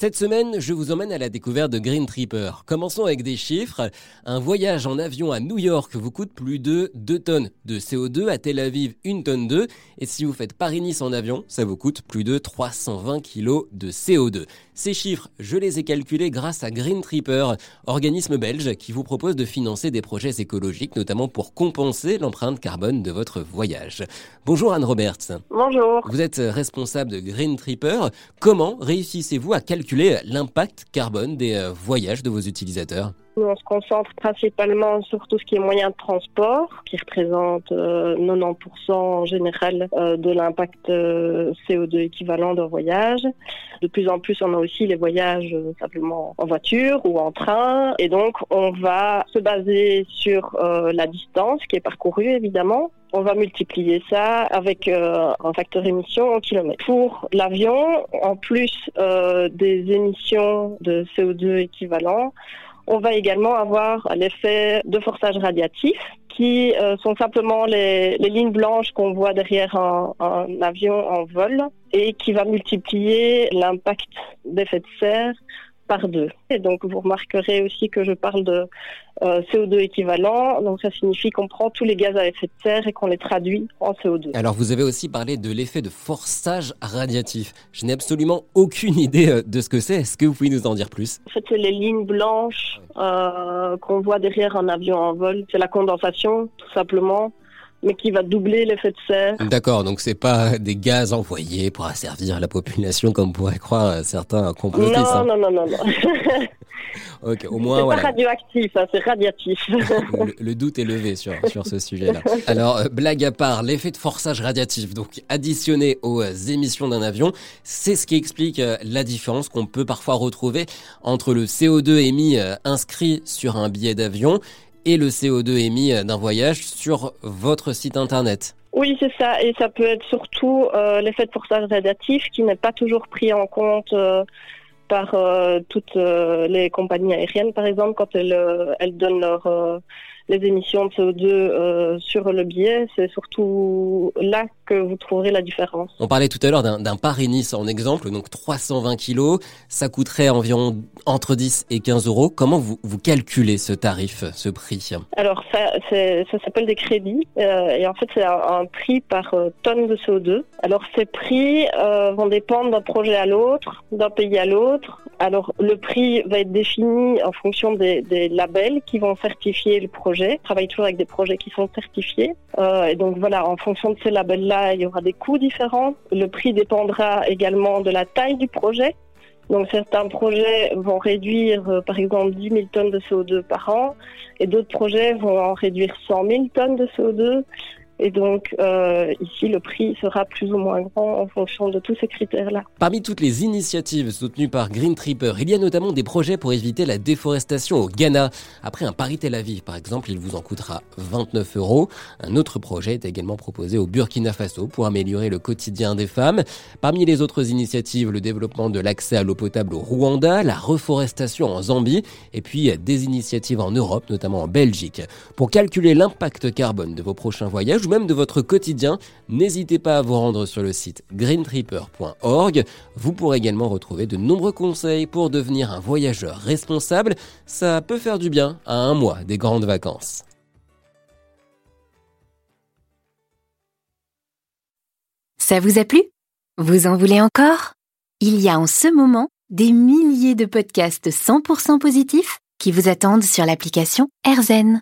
Cette semaine, je vous emmène à la découverte de Green Tripper. Commençons avec des chiffres. Un voyage en avion à New York vous coûte plus de 2 tonnes de CO2, à Tel Aviv 1 tonne 2, et si vous faites Paris-Nice en avion, ça vous coûte plus de 320 kg de CO2. Ces chiffres, je les ai calculés grâce à Green Tripper, organisme belge qui vous propose de financer des projets écologiques, notamment pour compenser l'empreinte carbone de votre voyage. Bonjour Anne Roberts. Bonjour. Vous êtes responsable de Green Tripper. Comment réussissez-vous à calculer l'impact carbone des euh, voyages de vos utilisateurs on se concentre principalement sur tout ce qui est moyen de transport, qui représente 90% euh, en général euh, de l'impact CO2 équivalent d'un voyage. De plus en plus, on a aussi les voyages simplement en voiture ou en train. Et donc, on va se baser sur la distance qui est parcourue, évidemment, on va multiplier ça avec euh, un facteur émission en kilomètres. Pour l'avion, en plus euh, des émissions de CO2 équivalents, on va également avoir l'effet de forçage radiatif qui euh, sont simplement les, lignes blanches qu'on voit derrière un, un, avion en vol et qui va multiplier l'impact d'effet de serre par deux. Et donc vous remarquerez aussi que je parle de euh, CO2 équivalent. Donc ça signifie qu'on prend tous les gaz à effet de serre et qu'on les traduit en CO2. Alors vous avez aussi parlé de l'effet de forçage radiatif. Je n'ai absolument aucune idée euh, de ce que c'est. Est-ce que vous pouvez nous en dire plus? En fait, c'est les lignes blanches euh, qu'on voit derrière un avion en vol. C'est la condensation, tout simplement mais qui va doubler l'effet de serre. D'accord, donc c'est pas des gaz envoyés pour asservir la population comme pourraient croire certains complotistes. Non, non, non, non, non. ok, au moins C'est pas radioactif, hein, c'est radiatif. le, doute est levé sur, sur ce sujet-là. Alors, euh, blague à part, l'effet de forçage radiatif, donc additionné aux euh, émissions d'un avion, c'est ce qui explique euh, la différence qu'on peut parfois retrouver entre le CO2 émis inscrit sur un billet d'avion et le CO2 émis d'un voyage sur votre site internet. Oui, c'est ça. Et ça peut être surtout euh, l'effet de forçage radiatif qui n'est pas toujours pris en compte euh, par euh, toutes les compagnies aériennes, par exemple, quand elles, elles donnent leur les émissions de CO2 euh, sur le billet, c'est surtout là que vous trouverez la différence. On parlait tout à l'heure d'un Paris-Nice en exemple, donc 320 kilos, ça coûterait environ entre 10 et 15 euros. Comment vous, vous calculez ce tarif, ce prix? Alors ça, ça s'appelle des crédits euh, et en fait c'est un, prix par euh, tonne de CO2. Alors ces prix vont dépendre d'un projet à l'autre, d'un pays à l'autre. Alors le prix va être défini en fonction des, labels qui vont certifier le projet je travaille toujours avec des projets qui sont certifiés. Euh, et donc voilà, en fonction de ces labels-là, il y aura des coûts différents. Le prix dépendra également de la taille du projet. Donc certains projets vont réduire euh, par exemple 10 000 tonnes de CO2 par an et d'autres projets vont en réduire 100 000 tonnes de CO2. Et donc, euh, ici, le prix sera plus ou moins grand en fonction de tous ces critères-là. Parmi toutes les initiatives soutenues par Green Tripper, il y a notamment des projets pour éviter la déforestation au Ghana. Après un Paris-Tel Aviv, par exemple, il vous en coûtera 29 euros. Un autre projet est également proposé au Burkina Faso pour améliorer le quotidien des femmes. Parmi les autres initiatives, le développement de l'accès à l'eau potable au Rwanda, la reforestation en Zambie, et puis des initiatives en Europe, notamment en Belgique. Pour calculer l'impact carbone de vos prochains voyages, même de votre quotidien, n'hésitez pas à vous rendre sur le site greentripper.org. Vous pourrez également retrouver de nombreux conseils pour devenir un voyageur responsable. Ça peut faire du bien à un mois des grandes vacances. Ça vous a plu? Vous en voulez encore? Il y a en ce moment des milliers de podcasts 100% positifs qui vous attendent sur l'application AirZen.